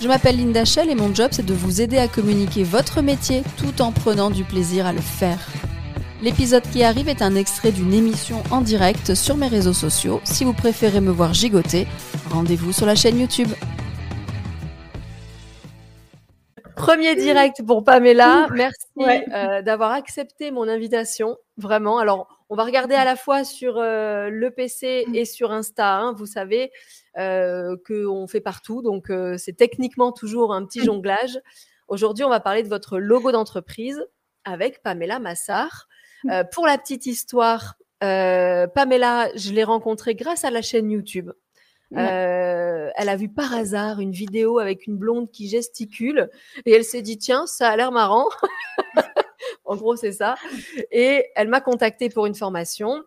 Je m'appelle Linda Shell et mon job c'est de vous aider à communiquer votre métier tout en prenant du plaisir à le faire. L'épisode qui arrive est un extrait d'une émission en direct sur mes réseaux sociaux. Si vous préférez me voir gigoter, rendez-vous sur la chaîne YouTube. Premier direct pour Pamela. Merci euh, d'avoir accepté mon invitation. Vraiment. Alors, on va regarder à la fois sur euh, le PC et sur Insta. Hein, vous savez euh, qu'on fait partout. Donc, euh, c'est techniquement toujours un petit jonglage. Aujourd'hui, on va parler de votre logo d'entreprise avec Pamela Massard. pour la petite histoire, Pamela, je l'ai rencontrée grâce à la chaîne YouTube. Euh, elle a vu par hasard une vidéo avec une blonde qui gesticule et elle s'est dit tiens ça a l'air marrant. en gros c'est ça. Et elle m'a contactée pour une formation.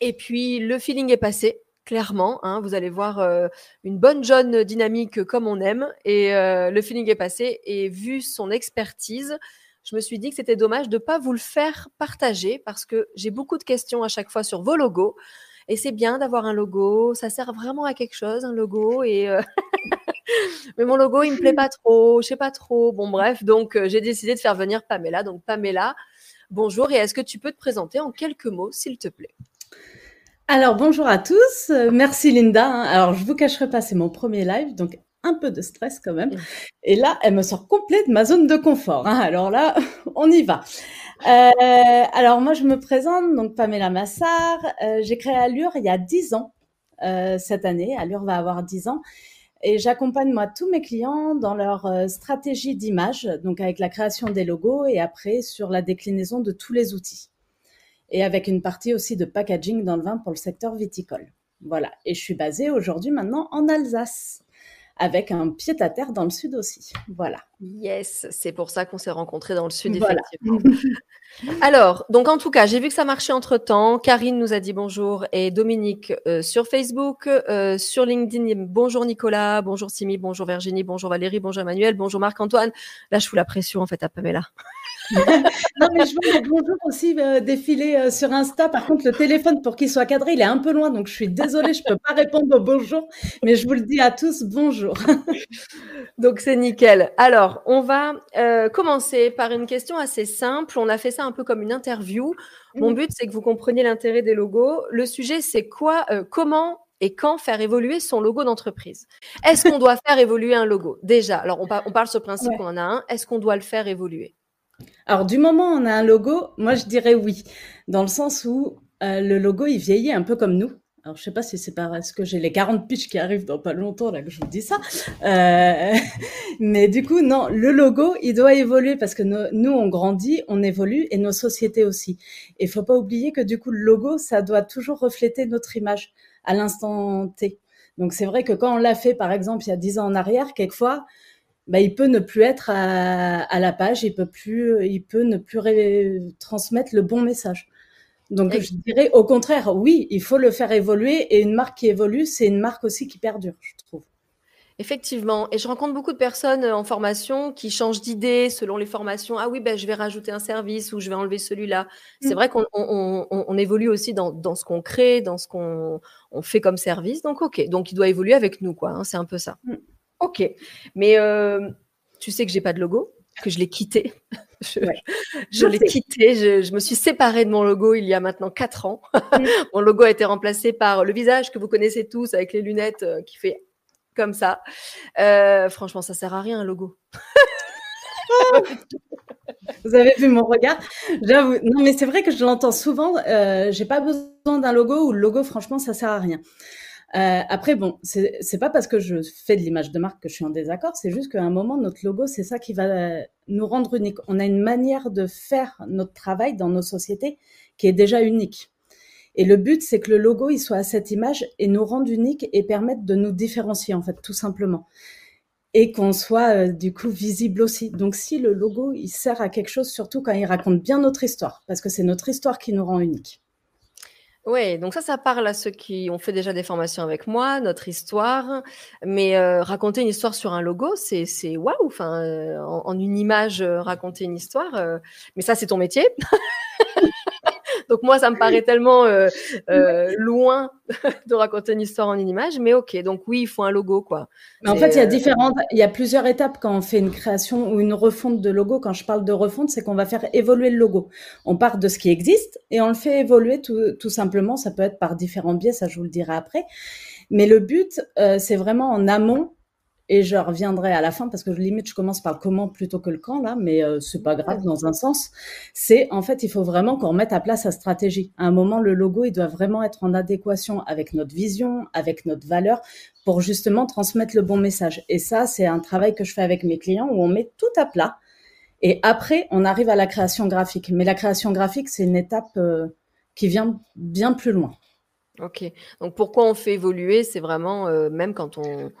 Et puis le feeling est passé clairement. Hein, vous allez voir euh, une bonne jeune dynamique comme on aime. Et euh, le feeling est passé. Et vu son expertise, je me suis dit que c'était dommage de ne pas vous le faire partager parce que j'ai beaucoup de questions à chaque fois sur vos logos. Et c'est bien d'avoir un logo, ça sert vraiment à quelque chose, un logo. Euh, mais mon logo, il me plaît pas trop, je sais pas trop. Bon, bref, donc j'ai décidé de faire venir Pamela. Donc Pamela, bonjour. Et est-ce que tu peux te présenter en quelques mots, s'il te plaît? Alors bonjour à tous. Euh, merci Linda. Hein. Alors je vous cacherai pas, c'est mon premier live, donc un peu de stress quand même. Et là, elle me sort complète de ma zone de confort. Hein. Alors là, on y va. Euh, alors moi, je me présente, donc Pamela Massard. Euh, j'ai créé Allure il y a 10 ans euh, cette année. Allure va avoir 10 ans. Et j'accompagne moi tous mes clients dans leur stratégie d'image, donc avec la création des logos et après sur la déclinaison de tous les outils. Et avec une partie aussi de packaging dans le vin pour le secteur viticole. Voilà. Et je suis basée aujourd'hui maintenant en Alsace avec un pied à terre dans le sud aussi. Voilà. Yes, c'est pour ça qu'on s'est rencontrés dans le sud, effectivement. Alors, donc en tout cas, j'ai vu que ça marchait entre temps. Karine nous a dit bonjour et Dominique euh, sur Facebook, euh, sur LinkedIn. Bonjour Nicolas, bonjour Simi, bonjour Virginie, bonjour Valérie, bonjour Emmanuel, bonjour Marc-Antoine. Là, je fous la pression en fait à Pamela. non, mais je vois bonjour aussi euh, défiler sur Insta. Par contre, le téléphone, pour qu'il soit cadré, il est un peu loin. Donc, je suis désolée, je ne peux pas répondre au bonjour. Mais je vous le dis à tous, bonjour. donc, c'est nickel. Alors, on va euh, commencer par une question assez simple. On a fait ça un peu comme une interview. Mon mm. but, c'est que vous compreniez l'intérêt des logos. Le sujet, c'est quoi, comment et quand faire évoluer son logo d'entreprise? Est-ce qu'on doit faire évoluer un logo? Déjà, alors on, on parle sur le principe qu'on en a un. Est-ce qu'on doit le faire évoluer? Alors, du moment où on a un logo, moi, je dirais oui, dans le sens où euh, le logo, il vieillit un peu comme nous. Alors, je sais pas si c'est parce que j'ai les 40 pitches qui arrivent dans pas longtemps, là, que je vous dis ça. Euh, mais du coup, non, le logo, il doit évoluer parce que nous, on grandit, on évolue et nos sociétés aussi. Et faut pas oublier que du coup, le logo, ça doit toujours refléter notre image à l'instant T. Donc, c'est vrai que quand on l'a fait, par exemple, il y a 10 ans en arrière, quelquefois, bah, il peut ne plus être à, la page, il peut plus, il peut ne plus transmettre le bon message. Donc je dirais au contraire, oui, il faut le faire évoluer et une marque qui évolue, c'est une marque aussi qui perdure, je trouve. Effectivement, et je rencontre beaucoup de personnes euh, en formation qui changent d'idée selon les formations. Ah oui, ben, je vais rajouter un service ou je vais enlever celui-là. C'est mm. vrai qu'on évolue aussi dans, ce qu'on crée, dans ce qu'on fait comme service. Donc ok, donc il doit évoluer avec nous, quoi. Hein, c'est un peu ça. Mm. Ok. Mais euh, tu sais que j'ai pas de logo, que je l'ai quitté. je, l'ai quitté. Je, me suis séparée de mon logo il y a maintenant quatre ans. Mm. mon logo a été remplacé par le visage que vous connaissez tous avec les lunettes euh, qui fait comme ça. Euh, franchement, ça sert à rien un logo. Vous avez vu mon regard? J'avoue. Non, mais c'est vrai que je l'entends souvent. Euh, j'ai pas besoin d'un logo ou le logo, franchement, ça sert à rien. Euh, après, bon, c'est pas parce que je fais de l'image de marque que je suis en désaccord, c'est juste qu'à un moment, notre logo, c'est ça qui va nous rendre unique. On a une manière de faire notre travail dans nos sociétés qui est déjà unique. Et le but, c'est que le logo, il soit à cette image et nous rende unique et permette de nous différencier, en fait, tout simplement. et qu'on soit du coup visible aussi. Donc si le logo, il sert à quelque chose, surtout quand il raconte bien notre histoire, parce que c'est notre histoire qui nous rend unique. Oui, donc ça, ça parle à ceux qui ont fait déjà des formations avec moi, notre histoire. Mais raconter une histoire sur un logo, c'est waouh. Enfin, en, une image, raconter une histoire. mais ça, c'est ton métier. Donc moi, ça me paraît tellement euh, euh, loin de raconter une histoire en une image, mais ok. Donc oui, il faut un logo, quoi. Mais en fait, il y a euh, différentes, il y a plusieurs étapes quand on fait une création ou une refonte de logo. Quand je parle de refonte, c'est qu'on va faire évoluer le logo. On part de ce qui existe et on le fait évoluer tout, tout simplement. Ça peut être par différents biais, ça je vous le dirai après. Mais le but, c'est vraiment en amont et je reviendrai à la fin parce que limite je commence par le comment plutôt que le quand là, mais euh, c'est pas grave dans un sens. C'est en fait il faut vraiment qu'on remette à place sa stratégie. À un moment le logo il doit vraiment être en adéquation avec notre vision, avec notre valeur pour justement transmettre le bon message. Et ça c'est un travail que je fais avec mes clients où on met tout à plat et après on arrive à la création graphique. Mais la création graphique c'est une étape euh, qui vient bien plus loin. Ok. Donc pourquoi on fait évoluer? C'est vraiment euh, même quand on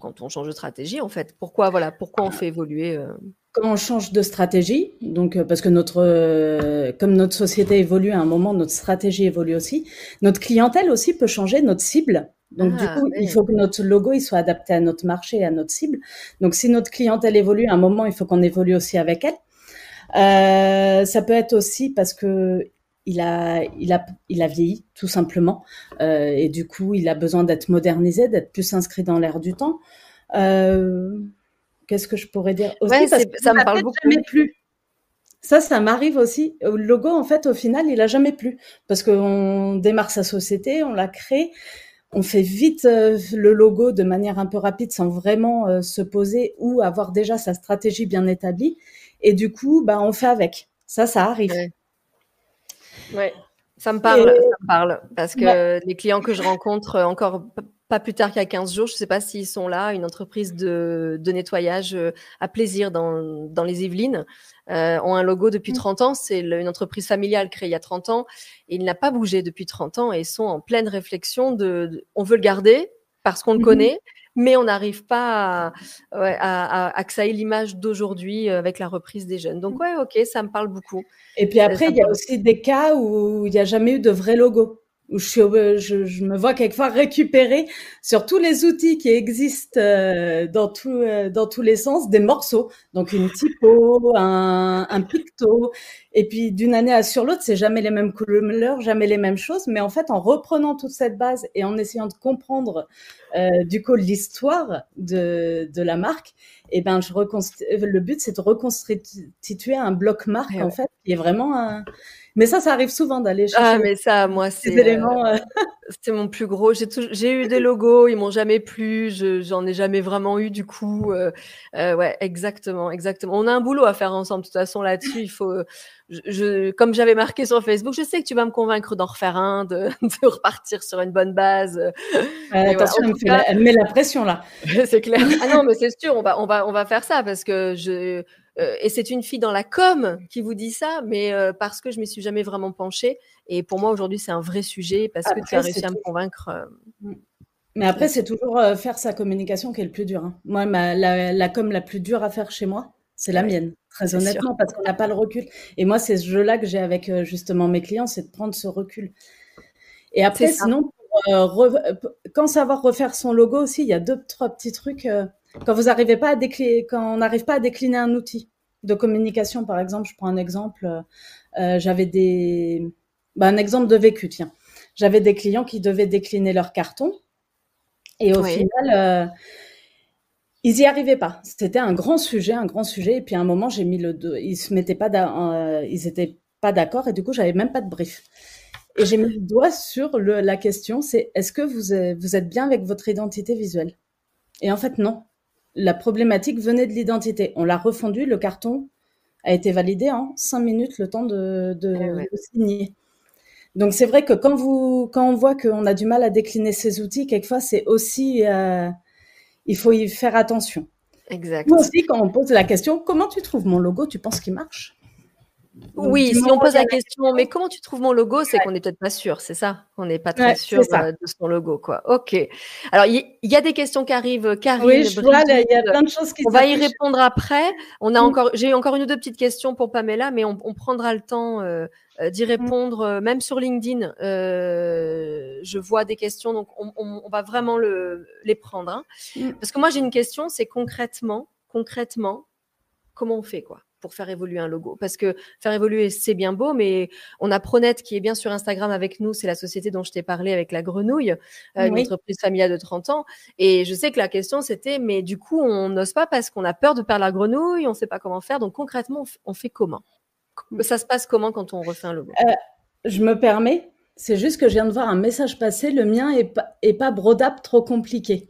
quand on change de stratégie, en fait Pourquoi, voilà, pourquoi on fait évoluer euh Quand on change de stratégie, donc euh, parce que notre, euh, comme notre société évolue à un moment, notre stratégie évolue aussi. Notre clientèle aussi peut changer, notre cible. Donc du ah, coup, il faut que notre logo il soit adapté à notre marché et à notre cible. Donc si notre clientèle évolue à un moment, il faut qu'on évolue aussi avec elle. Euh, ça peut être aussi parce que il a, il a, il a vieilli tout simplement, euh, et du coup, il a besoin d'être modernisé, d'être plus inscrit dans l'air du temps. Euh, Qu'est-ce que je pourrais dire aussi? Parce que Ça me parle beaucoup. Jamais plus. Ça, ça m'arrive aussi. Le logo, en fait, au final, il a jamais plu parce qu'on démarre sa société, on la crée, on fait vite euh, le logo de manière un peu rapide sans vraiment se poser ou avoir déjà sa stratégie bien établie. Et du coup, bah, on fait avec. Ça, ça arrive. Ouais, ça me parle, ça me parle. Parce que les clients que je rencontre euh, encore pas plus tard qu'il y a 15 jours, je ne sais pas s'ils sont là, une entreprise de, de nettoyage euh, à plaisir dans, dans les Yvelines, euh, ont un logo depuis 30 mmh. ans. C'est une entreprise familiale créée il y a 30 ans et il n'a pas bougé depuis 30 ans et sont en pleine réflexion de, on veut le garder parce qu'on le mmh connaît, mais on n'arrive pas à, à, à, créer l'image d'aujourd'hui euh, avec la reprise des jeunes. Donc, mmh. ouais, ok, ça me parle beaucoup. Et puis après, il y a aussi des cas où il n'y a jamais eu de vrai logo où je, me vois quelquefois récupérer sur tous les outils qui existent euh, dans, euh, dans tous les sens des morceaux. Donc une typo, un, un picto. Et puis d'une année à sur l'autre, c'est jamais les mêmes couleurs, jamais les mêmes choses. Mais en fait, en reprenant toute cette base et en essayant de comprendre euh, du coup l'histoire de, de la marque, et eh ben je le but c'est de reconstituer un bloc marque en fait qui est vraiment un mais ça, ça arrive souvent d'aller chercher. Ah, mais ça, moi, c'est. éléments. Euh, c'était mon plus gros. J'ai, j'ai eu des logos, ils m'ont jamais plu. Je, j'en ai jamais vraiment eu du coup. Euh, euh, ouais, exactement, exactement. On a un boulot à faire ensemble. De toute façon, là-dessus, il faut. Je, comme j'avais marqué sur Facebook, je sais que tu vas me convaincre d'en refaire un, de, de repartir sur une bonne base. attention, elle, me met la pression là. c'est clair. Ah non, mais c'est sûr, on va, on va, on va faire ça parce que je euh, et c'est une fille dans la com qui vous dit ça, mais euh, parce que je m'y suis jamais vraiment penchée. Et pour moi, aujourd'hui, c'est un vrai sujet parce que tu as réussi à me convaincre. Euh, mm. Mais après, c'est toujours faire sa communication qui est le plus dur. Hein. Moi, ma, la, com la plus dure à faire chez moi, c'est la mienne, très honnêtement, parce qu'on n'a pas le recul. Et moi, c'est ce jeu-là que j'ai avec justement mes clients, c'est de prendre ce recul. Et après, sinon, quand savoir refaire son logo aussi, il y a deux, trois petits trucs. Quand vous n'arrivez pas à décliner, quand on n'arrive pas à décliner un outil de communication, par exemple, je prends un exemple, euh, j'avais des, bah, un exemple de vécu, tiens. J'avais des clients qui devaient décliner leur carton et au final, euh, ils y arrivaient pas. C'était un grand sujet, un grand sujet. Et puis à un moment, j'ai mis le, ils se mettaient pas, euh, ils étaient pas d'accord et du coup, j'avais même pas de brief. Et j'ai mis le doigt sur le, la question, c'est est-ce que vous vous êtes bien avec votre identité visuelle? Et en fait, non la problématique venait de l'identité. On l'a refondu, le carton a été validé en cinq minutes, le temps de, eh signer. Donc c'est vrai que quand vous quand on voit qu'on a du mal à décliner ces outils, quelquefois c'est aussi euh, il faut y faire attention. Exact. aussi quand on pose la question comment tu trouves mon logo, tu penses qu'il marche? Oui, si on pose la question, mais comment tu trouves mon logo, c'est qu'on n'est peut-être pas sûr, c'est ça? On n'est pas très sûr euh, de son logo, quoi. Ok. Alors, il y, a des questions qui arrivent, Karine. Oui, je vois, il y a plein de choses qui On va y répondre après. On a mm. encore, j'ai encore une ou deux petites questions pour Pamela, mais on, prendra le temps euh, d'y mm. répondre, même sur LinkedIn. je vois des questions, donc on, va vraiment le, les prendre. Hein. Mm. Parce que moi, j'ai une question, c'est concrètement, concrètement, comment on fait, quoi pour faire évoluer un logo? Parce que faire évoluer, c'est bien beau, mais on a Pronet qui est bien sur Instagram avec nous. C'est la société dont je t'ai parlé avec la grenouille, euh, une entreprise familiale de 30 ans. Et je sais que la question, c'était, mais du coup, on n'ose pas parce qu'on a peur de perdre la grenouille, on ne sait pas comment faire. Donc concrètement, on fait comment? Ça se passe comment quand on refait un logo? Euh, Je me permets, c'est juste que je viens de voir un message passer. Le mien est pas, est pas brodable, trop compliqué.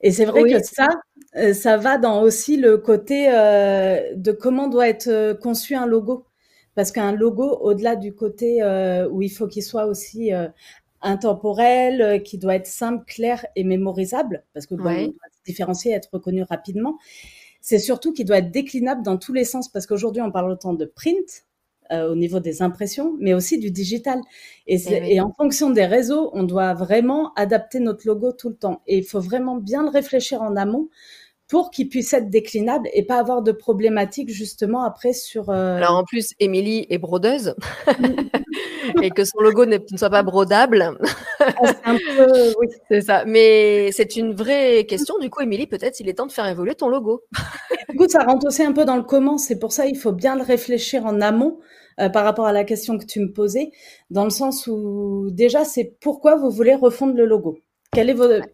Et c'est vrai que ça, euh, ça va dans aussi le côté euh, de comment doit être conçu un logo. Parce qu'un logo, au-delà du côté où il faut qu'il soit aussi intemporel, qui doit être simple, clair et mémorisable, parce que bon, doit se différencier, être reconnu rapidement, c'est surtout qu'il doit être déclinable dans tous les sens, parce qu'aujourd'hui on parle autant de print, au niveau des impressions, mais aussi du digital. Et, eh et, en fonction des réseaux, on doit vraiment adapter notre logo tout le temps. Et il faut vraiment bien le réfléchir en amont pour qu'il puisse être déclinable et pas avoir de problématiques justement après sur. Euh, Alors en plus, Émilie est brodeuse et que son logo ne soit pas brodable. Ah, c'est un peu, oui. C'est ça. Mais c'est une vraie question. Du coup, Émilie, peut-être il est temps de faire évoluer ton logo. du coup, ça rentre aussi un peu dans le comment. C'est pour ça il faut bien le réfléchir en amont. Euh, par rapport à la question que tu me posais, dans le sens où déjà c'est pourquoi vous voulez refondre le logo? Quel est votre...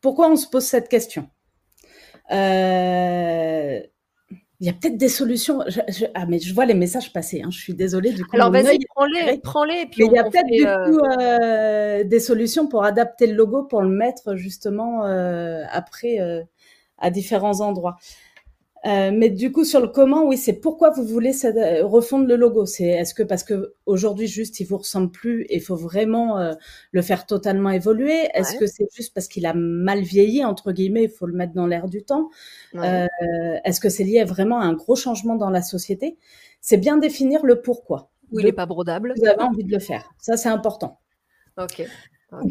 Pourquoi on se pose cette question? Euh, il y a peut-être des solutions. ah, mais je vois les messages passer. Hein. Je suis désolée. Du coup, alors vas-y, prends-les, prends-les. Puis il y a peut-être du euh, coup euh, des solutions pour adapter le logo, pour le mettre justement euh, après à différents endroits. Euh, mais du coup, sur le comment, oui, c'est pourquoi vous voulez euh, refondre le logo. C'est est-ce que parce que aujourd'hui juste il vous ressemble plus et il faut vraiment euh, le faire totalement évoluer? Est-ce que c'est juste parce qu'il a mal vieilli entre guillemets, il faut le mettre dans l'air du temps? est-ce que c'est lié vraiment à un gros changement dans la société? C'est bien définir le pourquoi. Ou il n'est pas brodable. Vous avez envie de le faire. Ça, c'est important. Ok.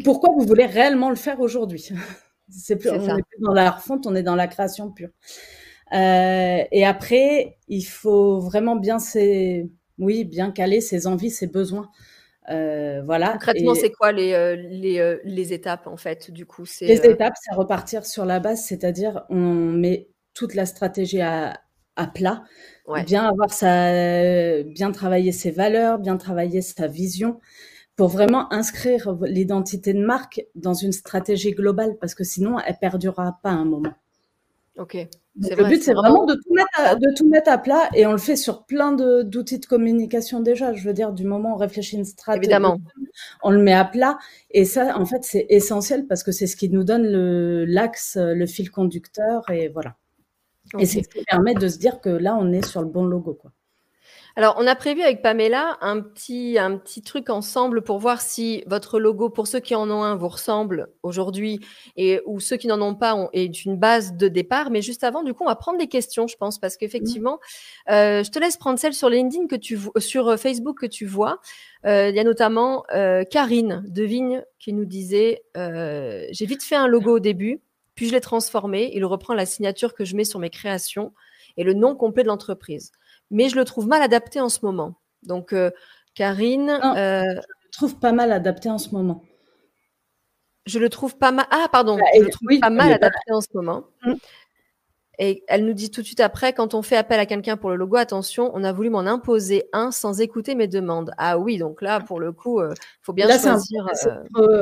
Pourquoi vous voulez réellement le faire aujourd'hui? C'est plus, on plus dans la refonte, on est dans la création pure. Euh, et après, il faut vraiment bien, oui, bien caler ses envies, ses besoins. Euh, voilà. Concrètement, c'est quoi les, euh, les, les, étapes en fait du coup Les étapes, c'est repartir sur la base, c'est-à-dire on met toute la stratégie à, à plat, bien avoir sa, bien travailler ses valeurs, bien travailler sa vision, pour vraiment inscrire l'identité de marque dans une stratégie globale, parce que sinon, elle perdurera pas un moment. Ok. Le but, c'est vraiment, de, tout mettre à, de tout mettre à plat et on le fait sur plein d'outils de, communication déjà. Je veux dire, du moment où on réfléchit une stratégie, Évidemment. on le met à plat. Et ça, en fait, c'est essentiel parce que c'est ce qui nous donne l'axe, le, fil conducteur et voilà. Et c'est ce qui permet de se dire que là, on est sur le bon logo. Quoi. Alors, on a prévu avec Pamela un petit, un petit truc ensemble pour voir si votre logo, pour ceux qui en ont un, vous ressemble aujourd'hui et ou ceux qui n'en ont pas est une base de départ. Mais juste avant, du coup, on va prendre des questions, je pense, parce qu'effectivement, euh, je te laisse prendre celle sur LinkedIn que tu sur euh, Facebook que tu vois. Euh, il y a notamment Karine de Vigne qui nous disait j'ai vite fait un logo au début, puis je l'ai transformé. Il reprend la signature que je mets sur mes créations et le nom complet de l'entreprise mais je le trouve mal adapté en ce moment. Donc, euh, Karine. Euh, je le trouve pas mal adapté en ce moment. Je le trouve pas mal. Ah, pardon. Bah, je le trouve pas mal adapté en ce moment. Mm. Et elle nous dit tout de suite après, quand on fait appel à quelqu'un pour le logo, attention, on a voulu m'en imposer un sans écouter mes demandes. Ah oui, donc là, pour le coup, il euh, faut bien choisir.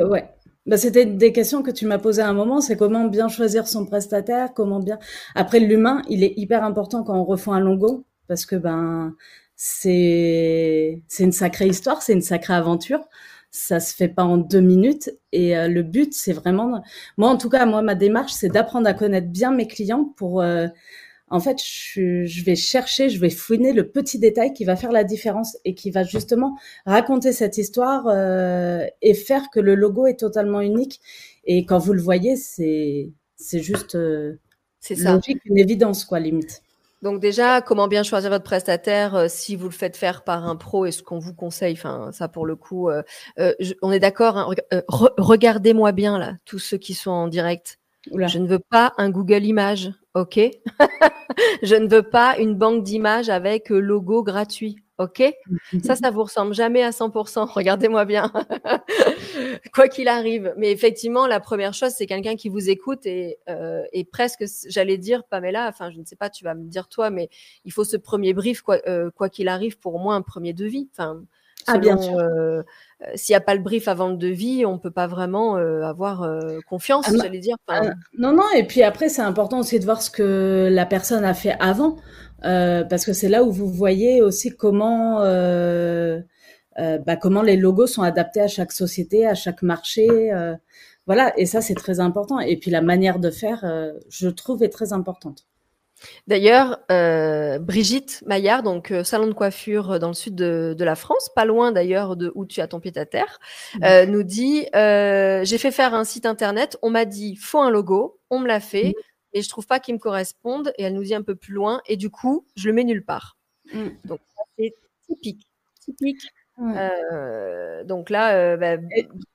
ouais. Bah, c'était des questions que tu m'as posées à un moment. C'est comment bien choisir son prestataire, comment bien. Après, l'humain, il est hyper important quand on refait un logo parce que ben c'est c'est une sacrée histoire, c'est une sacrée aventure. Ça se fait pas en deux minutes et euh, le but c'est vraiment moi en tout cas moi ma démarche c'est d'apprendre à connaître bien mes clients pour euh, en fait je, je, vais chercher, je vais fouiner le petit détail qui va faire la différence et qui va justement raconter cette histoire euh, et faire que le logo est totalement unique et quand vous le voyez c'est c'est juste c'est logique, une évidence quoi limite. Donc déjà, comment bien choisir votre prestataire euh, si vous le faites faire par un pro et ce qu'on vous conseille, enfin ça pour le coup, euh, euh, on est d'accord. Hein, regardez-moi bien là, tous ceux qui sont en direct. Je ne veux pas un Google Images, ok? Je ne veux pas une banque d'images avec logo gratuit. Ok? Ça, ça vous ressemble jamais à 100%. Regardez-moi bien. Quoi qu'il arrive. Mais effectivement, la première chose, c'est quelqu'un qui vous écoute et, euh, et presque, j'allais dire, Pamela, enfin, je ne sais pas, tu vas me dire toi, mais il faut ce premier brief, quoi euh, qu'il arrive, pour moins un premier devis. Enfin, ah, bien sûr. Euh, s'il n'y a pas le brief avant le devis, on peut pas vraiment euh, avoir euh, confiance, ah, j'allais dire. Ah, non, non. Et puis après, c'est important aussi de voir ce que la personne a fait avant. Euh, parce que c'est là où vous voyez aussi comment euh, euh, bah, comment les logos sont adaptés à chaque société, à chaque marché. voilà, et ça c'est très important. Et puis la manière de faire, je trouve, est très importante. D'ailleurs, Brigitte Maillard, donc salon de coiffure dans le sud de, la France, pas loin d'ailleurs de où tu as ton pied à terre, mmh. nous dit j'ai fait faire un site internet, on m'a dit faut un logo, on me l'a fait, mmh et je trouve pas qu'ils me correspondent. Et elle nous dit un peu plus loin. Et du coup, je le mets nulle part. Mm. Donc, c'est typique. Typique. Euh, donc là, euh, bah,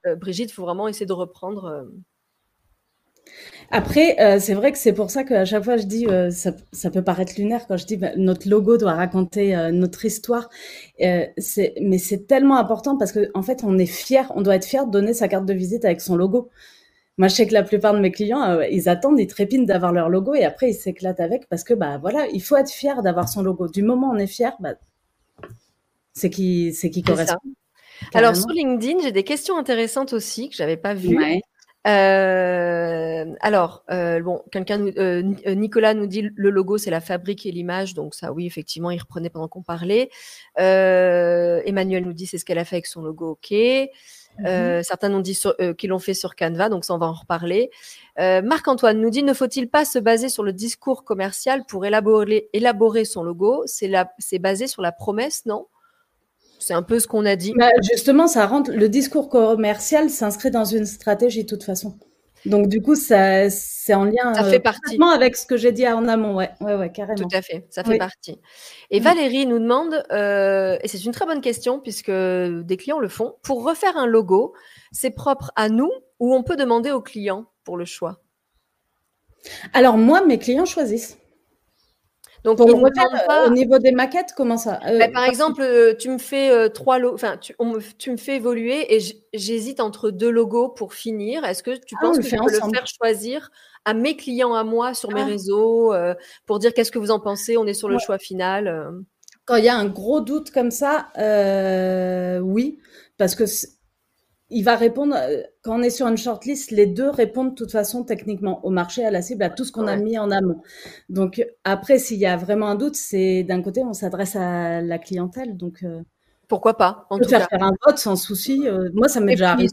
euh, Brigitte, il faut vraiment essayer de reprendre. Après, c'est vrai que c'est pour ça qu'à chaque fois je dis, ça, peut paraître lunaire quand je dis bah, notre logo doit raconter notre histoire. mais c'est tellement important parce qu'en en fait, on est fier, on doit être fier de donner sa carte de visite avec son logo. Moi, je sais que la plupart de mes clients, euh, ils attendent, ils trépignent d'avoir leur logo et après ils s'éclatent avec parce que bah voilà, il faut être fier d'avoir son logo. Du moment où on est fier, bah, c'est qui c'est qui correspond. Alors sur LinkedIn, j'ai des questions intéressantes aussi que j'avais pas vues. Euh, alors, euh, bon, quelqu'un, Nicolas nous dit le logo, c'est la fabrique et l'image, donc ça, oui, effectivement, il reprenait pendant qu'on parlait. Emmanuel nous dit c'est ce qu'elle a fait avec son logo, ok. Mmh euh, certains nous dit euh, qu'ils l'ont fait sur Canva, donc ça on va en reparler. Euh, Marc-Antoine nous dit ne faut-il pas se baser sur le discours commercial pour élaborer, élaborer son logo? C'est basé sur la promesse, non? C'est un peu ce qu'on a dit. Bah, justement, ça rentre. Le discours commercial s'inscrit dans une stratégie de toute façon. Donc du coup, ça, c'est en lien ça fait partie. avec ce que j'ai dit en amont, ouais, ouais, ouais, carrément. Tout à fait, ça fait partie. Et Valérie nous demande, euh, et c'est une très bonne question puisque des clients le font, pour refaire un logo, c'est propre à nous ou on peut demander aux clients pour le choix? Alors moi, mes clients choisissent. Donc, euh, au niveau des maquettes, comment ça euh, bah, Par exemple, euh, tu me fais trois logos, enfin, tu, me, fais évoluer et j'hésite entre deux logos pour finir. Est-ce que tu ah, penses que je peux le faire choisir à mes clients à moi sur mes ah. réseaux pour dire qu'est-ce que vous en pensez On est sur le choix final. Quand il y a un gros doute comme ça, oui, parce que il va répondre, euh, quand on est sur une shortlist, les deux répondent de toute façon techniquement au marché, à la cible, à tout ce qu'on a mis en amont. Donc après, s'il y a vraiment un doute, c'est d'un côté, on s'adresse à la clientèle. Donc euh, pourquoi pas en tout faire faire un vote sans souci. Euh, moi, ça m'est déjà arrivé.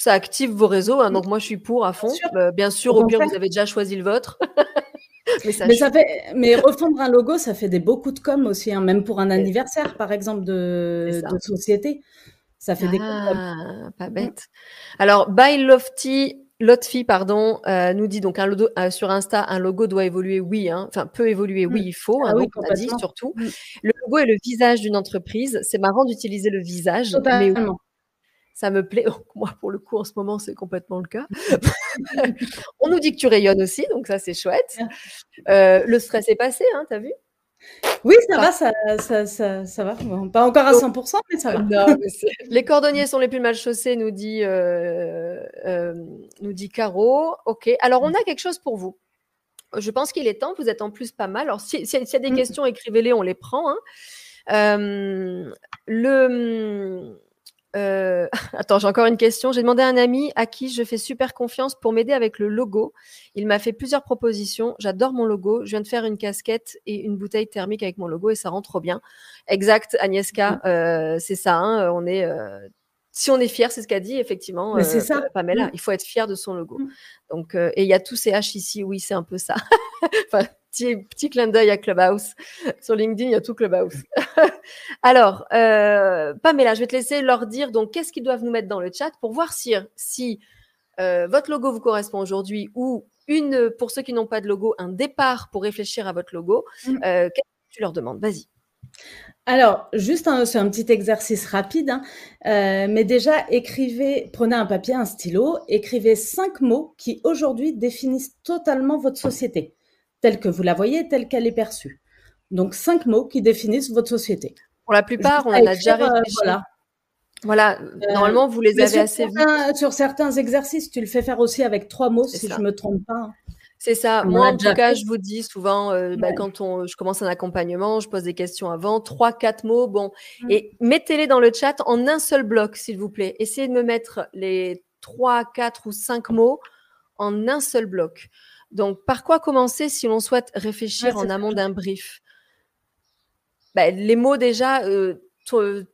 Ça, active vos réseaux, hein, donc moi je suis pour à fond. Bien sûr, au pire, vous avez déjà choisi le vôtre. mais, ça, fait, mais refondre un logo, ça fait des beaucoup de com aussi, hein, même pour un anniversaire, par exemple, de, de société. Ça fait des ah, pas bête. Alors, By Lofty, Lotfi, pardon, euh, nous dit donc un logo, euh, sur Insta, un logo doit évoluer, oui, hein. enfin peut évoluer, oui, mmh. il faut, ah, oui, on a dit surtout. Mmh. Le logo est le visage d'une entreprise. C'est marrant d'utiliser le visage, mais ça me plaît. moi, pour le coup, en ce moment, c'est complètement le cas. on nous dit que tu rayonnes aussi, donc ça, c'est chouette. Euh, le stress est passé, hein, t'as vu? Oui, ça va, ça, ça, ça, va. pas encore à 100%, mais ça va. les cordonniers sont les plus mal chaussés, nous dit, euh, euh, nous dit Caro. Ok, alors on a quelque chose pour vous. Je pense qu'il est temps, vous êtes en plus pas mal. Alors, s'il si, y a des mm. questions, écrivez-les, on les prend. Hein. Euh, le euh, attends, j'ai encore une question. J'ai demandé à un ami à qui je fais super confiance pour m'aider avec le logo. Il m'a fait plusieurs propositions. J'adore mon logo. Je viens de faire une casquette et une bouteille thermique avec mon logo et ça rend trop bien. Exact, Agnieszka, mmh. euh, c'est ça. Hein, on est, euh, si on est fier, c'est ce qu'a dit effectivement c'est ça. Pamela. Mmh. Il faut être fier de son logo. Mmh. Donc, et il y a tous ces H ici. Oui, c'est un peu ça. enfin, petit, clin d'œil à Clubhouse. Sur LinkedIn, il y a tout Clubhouse. Alors, euh, Pamela, je vais te laisser leur dire donc qu'est-ce qu'ils doivent nous mettre dans le chat pour voir si, si euh, votre logo vous correspond aujourd'hui ou une, pour ceux qui n'ont pas de logo, un départ pour réfléchir à votre logo. Mm. Qu'est-ce que tu leur demandes? Vas-y. Alors, juste un, c'est un petit exercice rapide, hein. mais déjà écrivez, prenez un papier, un stylo, écrivez cinq mots qui aujourd'hui définissent totalement votre société, telle que vous la voyez, telle qu'elle est perçue. Donc cinq mots qui définissent votre société. Pour la plupart, on en a déjà réfléchi. voilà. Voilà, euh, normalement, vous les avez assez vite. Sur certains exercices, tu le fais faire aussi avec trois mots, si je ne me trompe pas. C'est ça. Moi, en tout cas, je vous dis souvent, euh, bah, quand on, je commence un accompagnement, je pose des questions avant, trois, quatre mots, bon, mmh. et mettez-les dans le chat en un seul bloc, s'il vous plaît. Essayez de me mettre les trois, quatre ou cinq mots en un seul bloc. Donc, par quoi commencer si l'on souhaite réfléchir en amont d'un brief? Bah, Les mots déjà. Euh,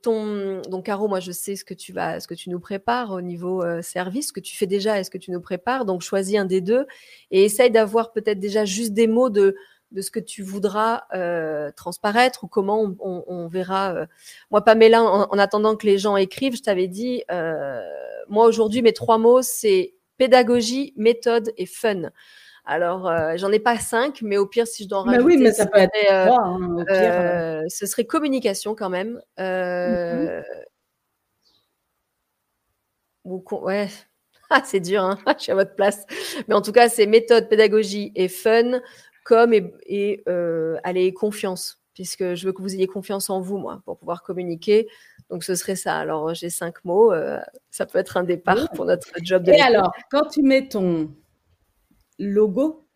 ton, donc Caro, moi je sais ce que tu vas, ce que tu nous prépares au niveau euh, service, ce que tu fais déjà et ce que tu nous prépares. Donc choisis un des deux et essaye d'avoir peut-être déjà juste des mots de de ce que tu voudras euh, transparaître ou comment on, verra. Euh. Moi, Pamela, en, en, attendant que les gens écrivent, je t'avais dit, moi aujourd'hui mes trois mots c'est pédagogie, méthode et fun. Alors, euh, j'en ai pas cinq, mais au pire, si je dois en rajouter, oui, mais ça peut être euh, hein, euh, ce serait communication quand même. Mm-hmm. Ouais, ah, c'est dur, hein je suis à votre place. Mais en tout cas, c'est méthode, pédagogie et fun, comme et, et allez, confiance, puisque je veux que vous ayez confiance en vous, moi, pour pouvoir communiquer. Donc, ce serait ça. Alors, j'ai cinq mots. ça peut être un départ pour notre job de Et alors, quand tu mets ton logo.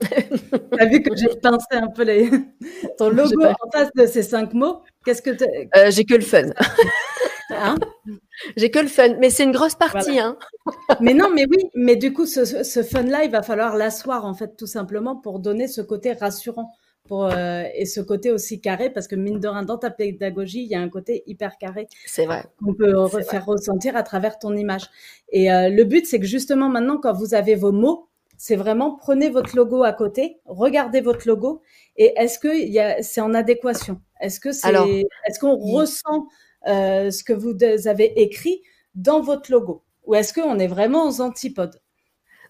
T'as vu que j'ai pensé un peu les... ton logo en face de ces cinq mots. Qu'est-ce que euh, J'ai que le fun. Hein? J'ai que le fun, mais c'est une grosse partie. Hein mais non, mais oui, mais du coup, ce, ce fun-là, il va falloir l'asseoir en fait, tout simplement pour donner ce côté rassurant. Pour, euh, et ce côté aussi carré, parce que mine de rien, dans ta pédagogie, il y a un côté hyper carré. C'est vrai. Qu'on peut faire ressentir à travers ton image. Et euh, le but, c'est que justement, maintenant, quand vous avez vos mots, c'est vraiment prenez votre logo à côté, regardez votre logo et est-ce que c'est en adéquation? Est-ce que c'est est-ce qu'on ressent euh, ce que vous avez écrit dans votre logo? Ou est-ce qu'on est vraiment aux antipodes?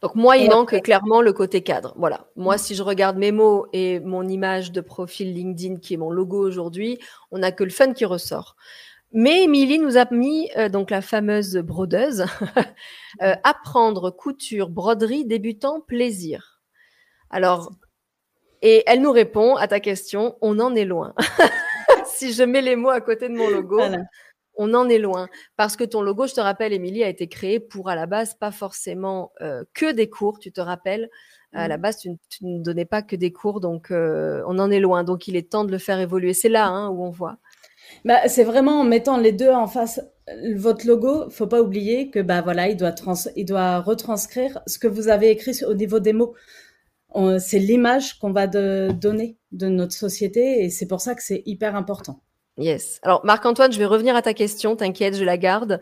Donc moi, il manque clairement le côté cadre. Voilà. Moi, si je regarde mes mots et mon image de profil LinkedIn, qui est mon logo aujourd'hui, on n'a que le fun qui ressort. Mais Émilie nous a mis euh, donc la fameuse brodeuse euh, apprendre couture, broderie, débutant, plaisir. Alors, et elle nous répond à ta question, on en est loin. si je mets les mots à côté de mon logo, on en est loin. Parce que ton logo, je te rappelle, Émilie, a été créé pour à la base pas forcément euh, que des cours, tu te rappelles. À la mmh. base, tu, ne donnais pas que des cours, donc on en est loin. Donc il est temps de le faire évoluer. C'est là hein, où on voit. Bah, c'est vraiment en mettant les deux en face votre logo, faut pas oublier que bah voilà, il doit trans il doit retranscrire ce que vous avez écrit au niveau des mots. C'est l'image qu'on va donner de notre société et c'est pour ça que c'est hyper important. Yes. Alors Marc-Antoine, je vais revenir à ta question. T'inquiète, je la garde.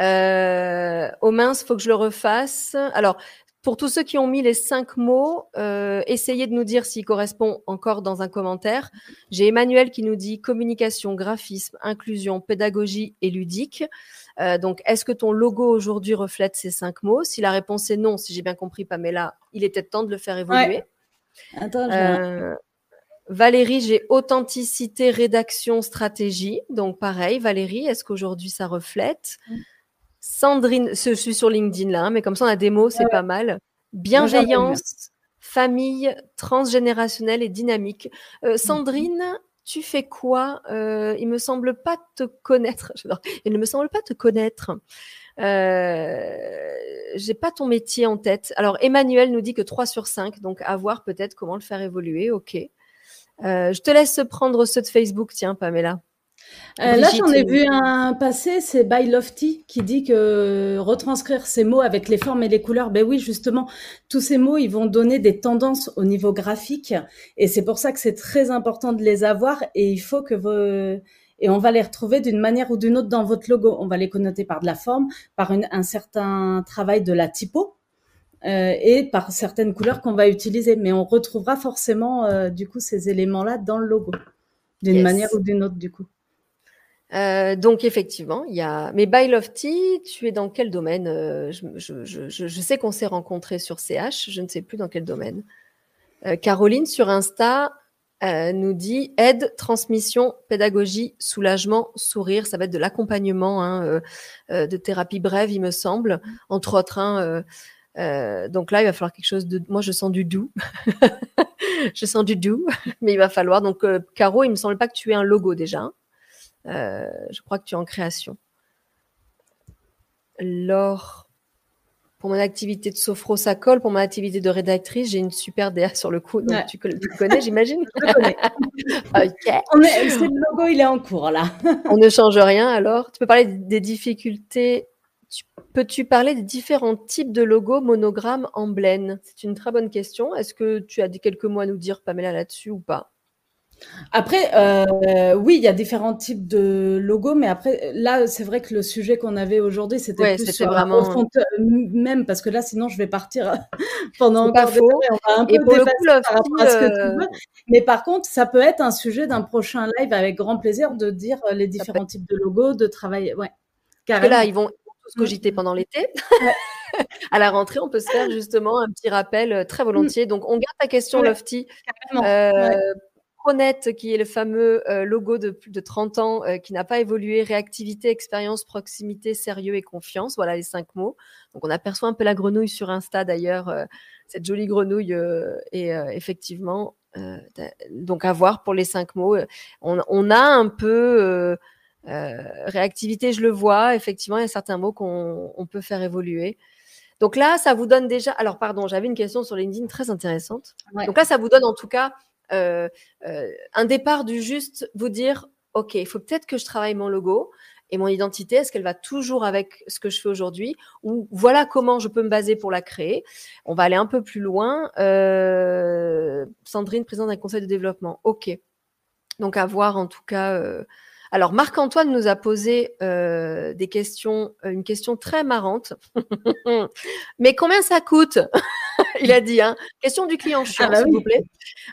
Euh, au mince, faut que je le refasse. Alors pour tous ceux qui ont mis les cinq mots, euh, essayez de nous dire s'ils correspondent encore dans un commentaire. J'ai Emmanuel qui nous dit communication, graphisme, inclusion, pédagogie et ludique. Euh, donc, est-ce que ton logo aujourd'hui reflète ces cinq mots? Si la réponse est non, si j'ai bien compris, Pamela, il était temps de le faire évoluer. Attends, euh, Valérie, j'ai authenticité, rédaction, stratégie. Donc, pareil, Valérie, est-ce qu'aujourd'hui ça reflète? Mm. Sandrine, je suis sur LinkedIn là, hein, mais comme ça on a des mots, c'est pas mal. Bienveillance, famille, transgénérationnelle et dynamique. Euh, Sandrine, tu fais quoi euh, Il me semble pas te connaître. Il ne me semble pas te connaître. Euh, j'ai pas ton métier en tête. Alors Emmanuel nous dit que 3 sur 5, donc à voir peut-être comment le faire évoluer. Ok. Euh, je te laisse prendre ceux de Facebook, tiens, Pamela. Euh, là, j'en ai vu un passé, c'est By Lofty qui dit que retranscrire ces mots avec les formes et les couleurs, ben oui, justement, tous ces mots, ils vont donner des tendances au niveau graphique, et c'est pour ça que c'est très important de les avoir, et il faut que vous et on va les retrouver d'une manière ou d'une autre dans votre logo. On va les connoter par de la forme, par un certain travail de la typo, euh, et par certaines couleurs qu'on va utiliser. Mais on retrouvera forcément, euh, du coup, ces éléments-là dans le logo, d'une manière ou d'une autre, du coup. Euh, donc effectivement, il y a. Mais By Lofty, tu es dans quel domaine euh, je, sais qu'on s'est rencontrés sur CH, je ne sais plus dans quel domaine. Euh, Caroline sur Insta nous dit aide, transmission, pédagogie, soulagement, sourire. Ça va être de l'accompagnement hein, de thérapie brève, il me semble, entre autres. Hein, donc là, il va falloir quelque chose de. Moi, je sens du doux. je sens du doux, mais il va falloir. Donc, Caro, il me semble pas que tu aies un logo déjà. Euh, je crois que tu es en création. Lors, pour mon activité de sophro, ça colle. Pour mon activité de rédactrice, j'ai une super DA sur le coup. Donc tu, connais, j'imagine? Je connais. le logo, il est en cours là. On ne change rien alors. Tu peux parler des difficultés. Peux-tu parler des différents types de logos, monogrammes, emblèmes C'est une très bonne question. Est-ce que tu as quelques mots à nous dire, Pamela, là-dessus ou pas? Après, euh, oui, il y a différents types de logos, mais après, là, c'est vrai que le sujet qu'on avait aujourd'hui, c'était plus sur vraiment même, parce que là, sinon, je vais partir pendant encore des on va un peu par rapport à ce que tu euh, veux. Mais par contre, ça peut être un sujet d'un prochain live avec grand plaisir de dire euh, les différents types de logos, de travail. Ouais. Parce que là, ils vont tous cogiter pendant l'été. à la rentrée, on peut se faire justement un petit rappel très volontiers. Donc, on garde ta question, Lofty. Pronet, qui est le fameux euh, logo de plus de 30 ans, euh, qui n'a pas évolué, réactivité, expérience, proximité, sérieux et confiance. Voilà les cinq mots. Donc on aperçoit un peu la grenouille sur Insta d'ailleurs, euh, cette jolie grenouille. et effectivement, donc à voir pour les cinq mots. On, a un peu réactivité, je le vois. Effectivement, il y a certains mots qu'on peut faire évoluer. Donc là, ça vous donne déjà. Alors, pardon, j'avais une question sur LinkedIn très intéressante. Donc là, ça vous donne en tout cas un départ du juste vous dire, OK, il faut peut-être que je travaille mon logo et mon identité, est-ce qu'elle va toujours avec ce que je fais aujourd'hui Ou voilà comment je peux me baser pour la créer. On va aller un peu plus loin. Euh, Sandrine, présidente d'un conseil de développement. OK. Donc à voir en tout cas. Alors Marc-Antoine nous a posé des questions, une question très marrante. Mais combien ça coûte? Il a dit, hein. Question du client chiant, ah bah s'il vous plaît.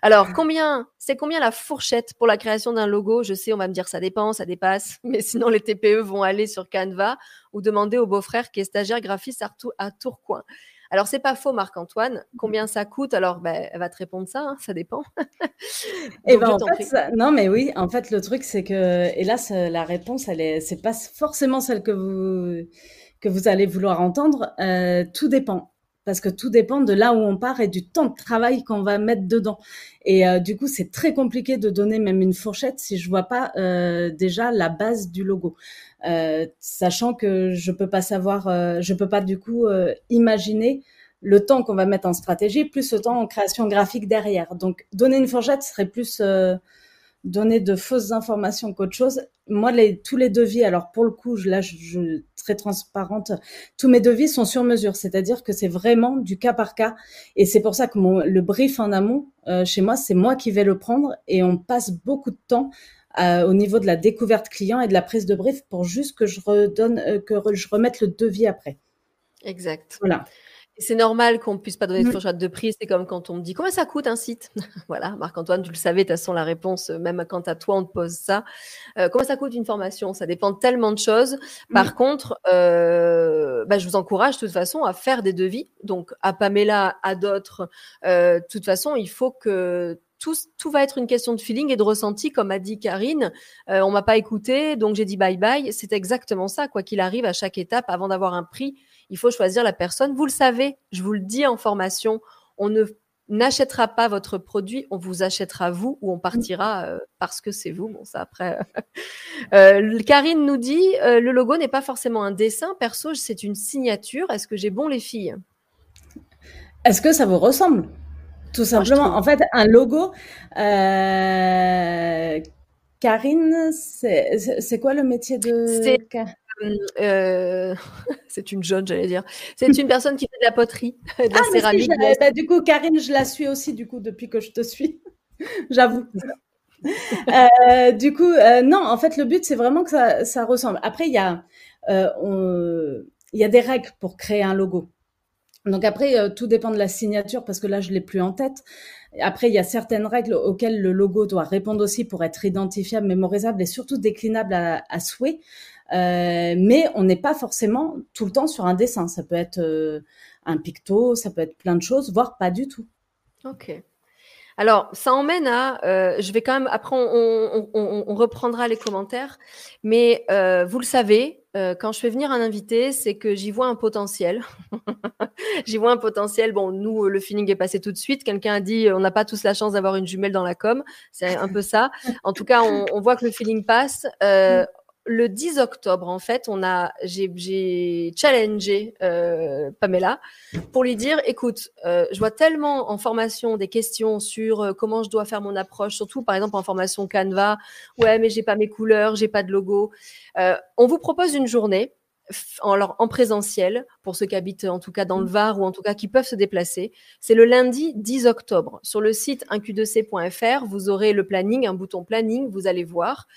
Alors, combien, c'est combien la fourchette pour la création d'un logo? Je sais, on va me dire ça dépend, ça dépasse, mais sinon les TPE vont aller sur Canva ou demander au beau-frère qui est stagiaire graphiste à, Tourcoing. Alors, c'est pas faux, Marc-Antoine. Combien ça coûte? Alors, ben, elle va te répondre ça, hein, ça dépend. et eh ben, en fait, non, mais oui, en fait, le truc, c'est que, hélas, la réponse, elle est, c'est pas forcément celle que vous, que vous allez vouloir entendre. Euh, tout dépend parce que tout dépend de là où on part et du temps de travail qu'on va mettre dedans. Et euh, du coup, c'est très compliqué de donner même une fourchette si je vois pas euh, déjà la base du logo, euh, sachant que je peux pas savoir, je peux pas du coup imaginer le temps qu'on va mettre en stratégie plus le temps en création graphique derrière. Donc, donner une fourchette serait plus donner de fausses informations qu'autre chose. Moi, les, tous les devis, alors pour le coup, là, je, je très transparente, tous mes devis sont sur mesure, c'est-à-dire que c'est vraiment du cas par cas. Et c'est pour ça que mon, le brief en amont, euh, chez moi, c'est moi qui vais le prendre et on passe beaucoup de temps euh, au niveau de la découverte client et de la prise de brief pour juste que je redonne, euh, que je remette le devis après. Exact. Voilà. C'est normal qu'on ne puisse pas donner de fourchette de prix. C'est comme quand on me dit combien ça coûte un site? voilà, Marc-Antoine, tu le savais, de toute façon, la réponse, euh, même quand à toi on te pose ça. Euh, combien ça coûte une formation? Ça dépend de tellement de choses. Par contre, euh, bah, je vous encourage de toute façon à faire des devis. Donc, à Pamela, à d'autres. de toute façon, il faut que tout, tout, va être une question de feeling et de ressenti, comme a dit Karine. Euh, on m'a pas écouté, donc j'ai dit bye bye. C'est exactement ça, quoi qu'il arrive à chaque étape, avant d'avoir un prix, il faut choisir la personne. Vous le savez, je vous le dis en formation, on ne n'achètera pas votre produit, on vous achètera vous ou on partira euh, parce que c'est vous. Bon, ça après. euh, Karine nous dit euh, le logo n'est pas forcément un dessin. Perso, c'est une signature. Est-ce que j'ai bon les filles? Est-ce que ça vous ressemble? Tout simplement. en fait, un logo. Euh, Karine, c'est quoi le métier de euh, c'est une jeune, j'allais dire. C'est une personne qui fait de la poterie, de la ah, céramique. bah, du coup, Karine, je la suis aussi, du coup, depuis que je te suis. J'avoue. euh, du coup, euh, non, en fait, le but, c'est vraiment que ça, ça ressemble. Après, il y a, on, il y a des règles pour créer un logo. Donc après, tout dépend de la signature parce que là, je l'ai plus en tête. Après, il y a certaines règles auxquelles le logo doit répondre aussi pour être identifiable, mémorisable et surtout déclinable à, à souhait. Euh, mais on n'est pas forcément tout le temps sur un dessin. Ça peut être euh, un picto, ça peut être plein de choses, voire pas du tout. Ok. Alors, ça emmène à, euh, je vais quand même, après on, reprendra les commentaires, mais vous le savez, quand je fais venir un invité, c'est que j'y vois un potentiel. j'y vois un potentiel. Bon, nous, le feeling est passé tout de suite. Quelqu'un a dit, on n'a pas tous la chance d'avoir une jumelle dans la com. C'est un peu ça. En tout cas, on voit que le feeling passe. Euh, le 10 octobre, en fait, on a, j'ai challengé euh, Pamela pour lui dire, écoute, euh, je vois tellement en formation des questions sur euh, comment je dois faire mon approche, surtout par exemple en formation Canva. Ouais, mais j'ai pas mes couleurs, j'ai pas de logo. on vous propose une journée en, en présentiel, pour ceux qui habitent en tout cas dans le mmh. Var ou en tout cas qui peuvent se déplacer. C'est le lundi 10 octobre. Sur le site 1q2c.fr, vous aurez le planning, un bouton planning, vous allez voir.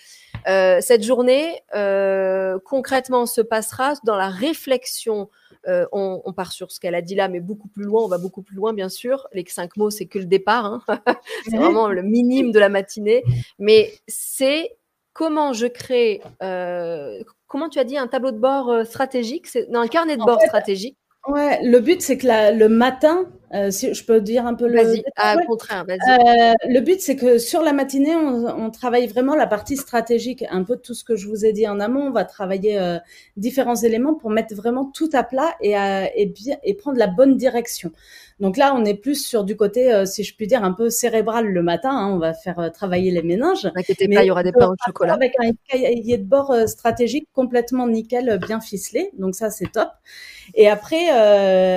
Euh, cette journée, euh, concrètement, se passera dans la réflexion. Euh, on, on, part sur ce qu'elle a dit là, mais beaucoup plus loin. On va beaucoup plus loin, bien sûr. Les cinq mots, c'est que le départ. Hein. c'est vraiment le minime de la matinée. Mais c'est comment je crée, euh, comment tu as dit, un tableau de bord euh, stratégique, c'est un carnet de bord stratégique. Ouais, le but c'est que la, le matin, euh, si je peux dire un peu le. Vas-y, à contraire, vas-y. Euh, le but c'est que sur la matinée, on, on, travaille vraiment la partie stratégique, un peu tout ce que je vous ai dit en amont. On va travailler euh, différents éléments pour mettre vraiment tout à plat et, et, bien, et prendre la bonne direction. Donc là, on est plus sur du côté, si je puis dire, un peu cérébral le matin. Hein, on va faire travailler les méninges. N'inquiétez pas, il y aura des pains au chocolat. Avec un cahier de bord stratégique complètement nickel, bien ficelé. Donc ça, c'est top. Et après,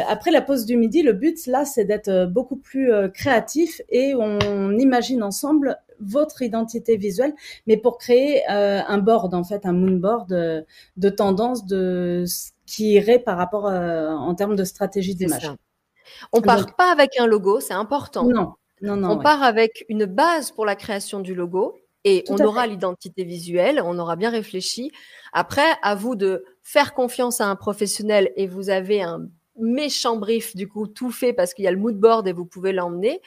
après la pause du midi, le but là, c'est d'être beaucoup plus créatif et on imagine ensemble votre identité visuelle, mais pour créer un board en fait, un moonboard de, de tendance de ce qui irait par rapport en termes de stratégie d'image. On part pas avec un logo, c'est important. Non, non, non. On part avec une base pour la création du logo et on aura l'identité visuelle, on aura bien réfléchi. Après, à vous de faire confiance à un professionnel et vous avez un méchant brief, du coup, tout fait parce qu'il y a le mood board et vous pouvez l'emmener.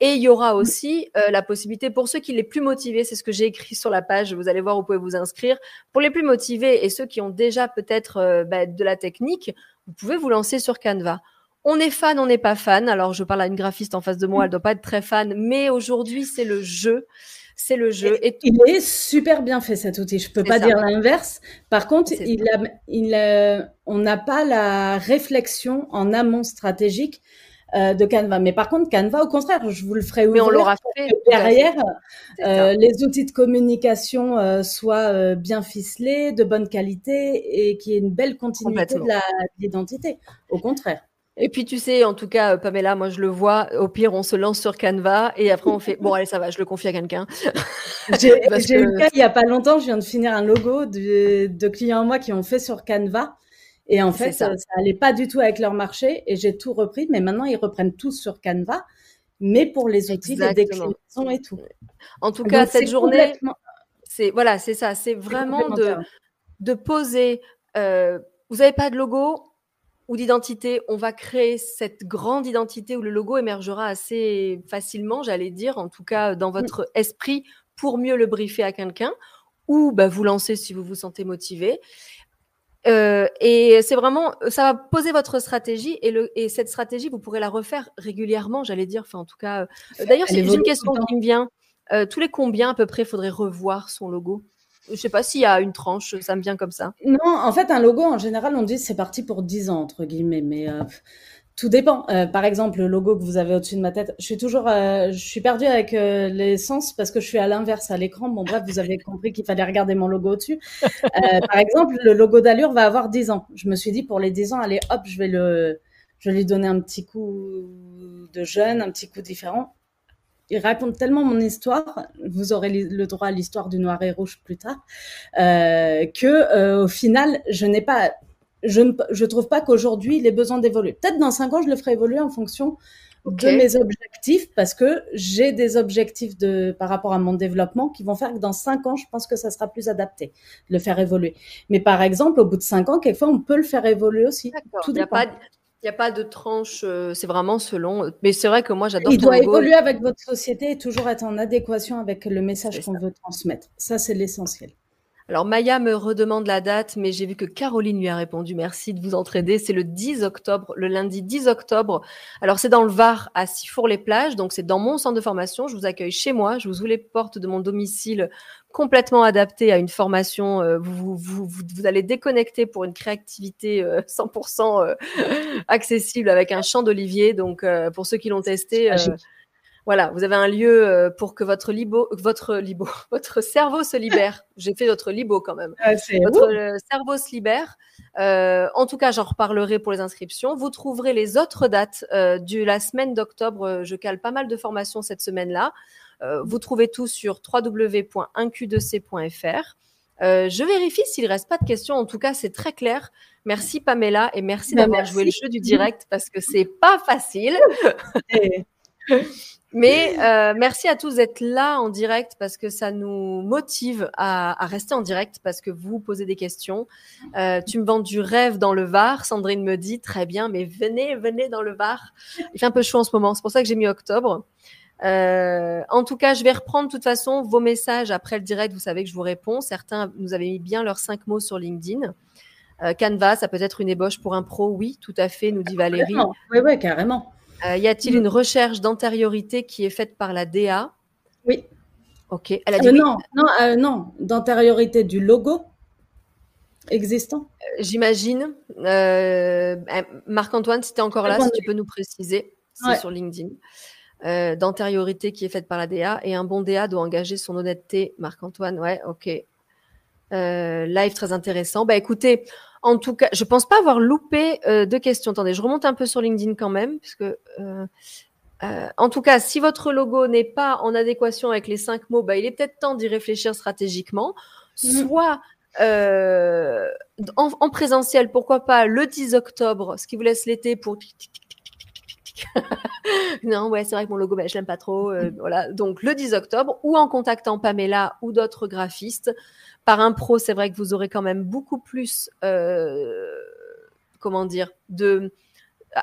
Et il y aura mm. aussi euh, la possibilité pour ceux qui les plus motivés, c'est ce que j'ai écrit sur la page, vous allez voir, vous pouvez vous inscrire. Pour les plus motivés et ceux qui ont déjà peut-être euh, bah, de la technique, vous pouvez vous lancer sur Canva. On est fan, on n'est pas fan. Alors, je parle à une graphiste en face de moi, elle doit pas être très fan, mais aujourd'hui, c'est le jeu. C'est le jeu. Et il est super bien fait cet outil. Je peux pas dire l'inverse. Par contre, il a, il on n'a pas la réflexion en amont stratégique euh, de Canva. Mais par contre, Canva, au contraire, je vous le ferai ouvrir. Mais on l'aura fait. Derrière, euh, les outils de communication euh, soient bien ficelés, de bonne qualité et qu'il y ait une belle continuité de l'identité. Au contraire. Et puis tu sais, en tout cas, euh, Pamela, moi je le vois. Au pire, on se lance sur Canva et après on fait bon allez ça va, je le confie à quelqu'un. J'ai eu le cas il y a pas longtemps, je viens de finir un logo de, de clients à moi qui ont fait sur Canva et en fait ça. ça allait pas du tout avec leur marché et j'ai tout repris. Mais maintenant ils reprennent tout sur Canva, mais pour les outils, les déclinaisons et tout. En tout cas, cette journée, c'est voilà, c'est ça, c'est vraiment de de poser. Euh, vous n'avez pas de logo, ou d'identité, on va créer cette grande identité où le logo émergera assez facilement, j'allais dire, en tout cas dans votre esprit, pour mieux le briefer à quelqu'un, ou bah, vous lancer si vous vous sentez motivé. Euh, et c'est vraiment, ça va poser votre stratégie et, le, et cette stratégie, vous pourrez la refaire régulièrement, j'allais dire. Enfin, en tout cas, euh, d'ailleurs, c'est une question qui me vient. Euh, tous les combien à peu près faudrait revoir son logo? Je sais pas s'il y a une tranche, ça me vient comme ça. Non, en fait, un logo, en général, on dit c'est parti pour 10 ans, entre guillemets, mais euh, tout dépend. Euh, par exemple, le logo que vous avez au-dessus de ma tête, je suis toujours, euh, je suis perdue avec les sens parce que je suis à l'inverse à l'écran. Bon, bref, vous avez compris qu'il fallait regarder mon logo au-dessus. par exemple, le logo d'Allure va avoir 10 ans. Je me suis dit, pour les 10 ans, allez, hop, je vais le, je vais lui donner un petit coup de jeune, un petit coup différent il raconte tellement mon histoire, vous aurez le droit à l'histoire du noir et rouge plus tard, euh, que euh, au final, je n'ai pas, je ne je trouve pas qu'aujourd'hui il ait besoin d'évoluer. Peut-être dans cinq ans, je le ferai évoluer en fonction de mes objectifs, parce que j'ai des objectifs de par rapport à mon développement qui vont faire que dans cinq ans, je pense que ça sera plus adapté de le faire évoluer. Mais par exemple, au bout de cinq ans, quelquefois, on peut le faire évoluer aussi. Tout il n'y a, pas, Il n'y a pas de tranche, c'est vraiment selon. Mais c'est vrai que moi, j'adore. Il doit évoluer avec votre société et toujours être en adéquation avec le message qu'on veut transmettre. Ça, c'est l'essentiel. Alors Maya me redemande la date, mais j'ai vu que Caroline lui a répondu. Merci de vous entraider. C'est le 10 octobre, le lundi 10 octobre. Alors c'est dans le Var, à Sifour-les-Plages, donc c'est dans mon centre de formation. Je vous accueille chez moi. Je vous ouvre les portes de mon domicile complètement adapté à une formation. Euh, vous, vous, vous, allez déconnecter pour une créativité 100% euh, euh, accessible avec un champ d'olivier. Donc pour ceux qui l'ont testé. Voilà, vous avez un lieu euh, pour que votre libo, votre libo, votre cerveau se libère. J'ai fait votre libo quand même. Ah, votre euh, cerveau se libère. Euh, en tout cas, j'en reparlerai pour les inscriptions. Vous trouverez les autres dates euh, de la semaine d'octobre. Je cale pas mal de formations cette semaine-là. vous trouvez tout sur www.1q2c.fr. je vérifie s'il reste pas de questions. En tout cas, c'est très clair. Merci Pamela et merci bah, d'avoir joué le jeu du direct parce que c'est pas facile. Mais euh, merci à tous d'être là en direct parce que ça nous motive à, rester en direct parce que vous posez des questions. Euh, tu me vends du rêve dans le Var. Sandrine me dit très bien, mais venez, venez dans le Var. Il fait un peu chaud en ce moment. C'est pour ça que j'ai mis octobre. Euh, en tout cas, je vais reprendre de toute façon vos messages après le direct. Vous savez que je vous réponds. Certains nous avaient mis bien leurs cinq mots sur LinkedIn. Canva, ça peut être une ébauche pour un pro. Oui, tout à fait, nous dit Valérie. Oui, oui, carrément. Euh, y a-t-il une recherche d'antériorité qui est faite par la DA Oui. Ok. Elle a dit euh, Non, non, euh, non. d'antériorité du logo existant. J'imagine. Marc-Antoine, si tu es encore là, si tu peux nous préciser, c'est sur LinkedIn. d'antériorité qui est faite par la DA et un bon DA doit engager son honnêteté. Marc-Antoine, ouais, ok. Live très intéressant. Bah écoutez, en tout cas, je pense pas avoir loupé euh, de questions. Attendez, je remonte un peu sur LinkedIn quand même, puisque euh, euh, en tout cas, si votre logo n'est pas en adéquation avec les cinq mots, bah, il est peut-être temps d'y réfléchir stratégiquement. Mm. Soit en, présentiel, pourquoi pas le 10 octobre, ce qui vous laisse l'été pour non, ouais, c'est vrai que mon logo, bah, je l'aime pas trop. voilà, donc le 10 octobre, ou en contactant Pamela ou d'autres graphistes par un pro, c'est vrai que vous aurez quand même beaucoup plus, euh, comment dire, de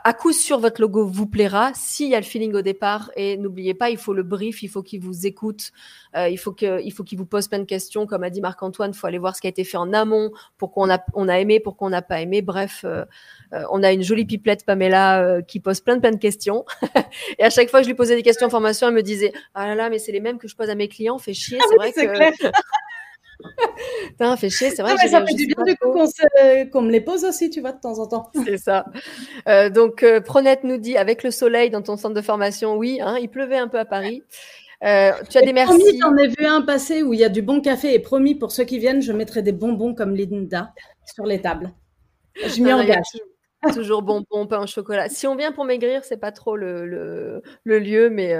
à coup sûr votre logo vous plaira. S'il y a le feeling au départ et n'oubliez pas il faut le brief il faut qu'il vous écoute euh, il faut qu'il vous pose plein de questions. Comme a dit Marc Antoine il faut aller voir ce qui a été fait en amont pourquoi on a on a aimé pourquoi on n'a pas aimé. Bref euh, on a une jolie pipelette Pamela qui pose plein de plein de questions. Et à chaque fois que je lui posais des questions en formation elle me disait ah là là mais c'est les mêmes que je pose à mes clients fait chier ah c'est vrai que Putain, fait chier, c'est vrai. Ah ça fait du bien du coup qu'on me les pose aussi, tu vois, de temps en temps. C'est ça. Euh, donc, euh, Pronette nous dit, avec le soleil dans ton centre de formation, oui, hein, il pleuvait un peu à Paris. Euh, tu as des merci. Promis, j'en ai vu un passer où il y a du bon café et promis, pour ceux qui viennent, je mettrai des bonbons comme Linda sur les tables. Je m'y engage. Toujours bonbons, pain au chocolat. Si on vient pour maigrir, c'est pas trop le, le, le lieu, mais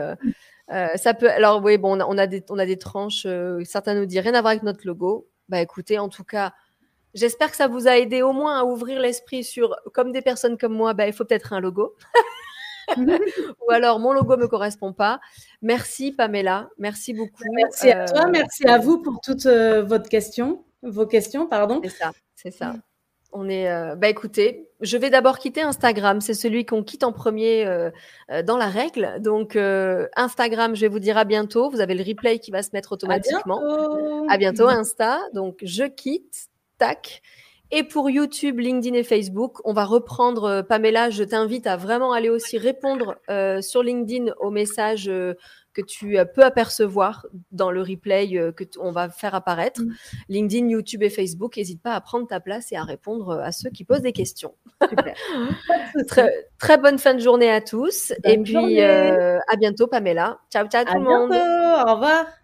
euh, ça peut. Alors oui, bon, on a, des, on a des tranches. Euh, certains nous disent rien à voir avec notre logo. Bah écoutez, en tout cas, j'espère que ça vous a aidé au moins à ouvrir l'esprit sur, comme des personnes comme moi, bah, il faut peut-être un logo. Ou alors mon logo me correspond pas. Merci Pamela, merci beaucoup. Merci à toi, euh, merci à vous pour toutes votre questions, vos questions, pardon. C'est ça, c'est ça. On est, euh, bah écoutez, je vais d'abord quitter Instagram. C'est celui qu'on quitte en premier euh, euh, dans la règle. Donc Instagram, je vais vous dire à bientôt. Vous avez le replay qui va se mettre automatiquement. À bientôt, Insta. Donc je quitte. Tac. Et pour YouTube, LinkedIn et Facebook, on va reprendre. Pamela, je t'invite à vraiment aller aussi répondre sur LinkedIn aux messages que tu euh, peux apercevoir dans le replay euh, que on va faire apparaître. Mm. LinkedIn, YouTube et Facebook, n'hésite pas à prendre ta place et à répondre euh, à ceux qui posent des questions. Super. très, très, bonne fin de journée à tous. et puis à bientôt, Pamela. Ciao, ciao tout le monde. Au revoir.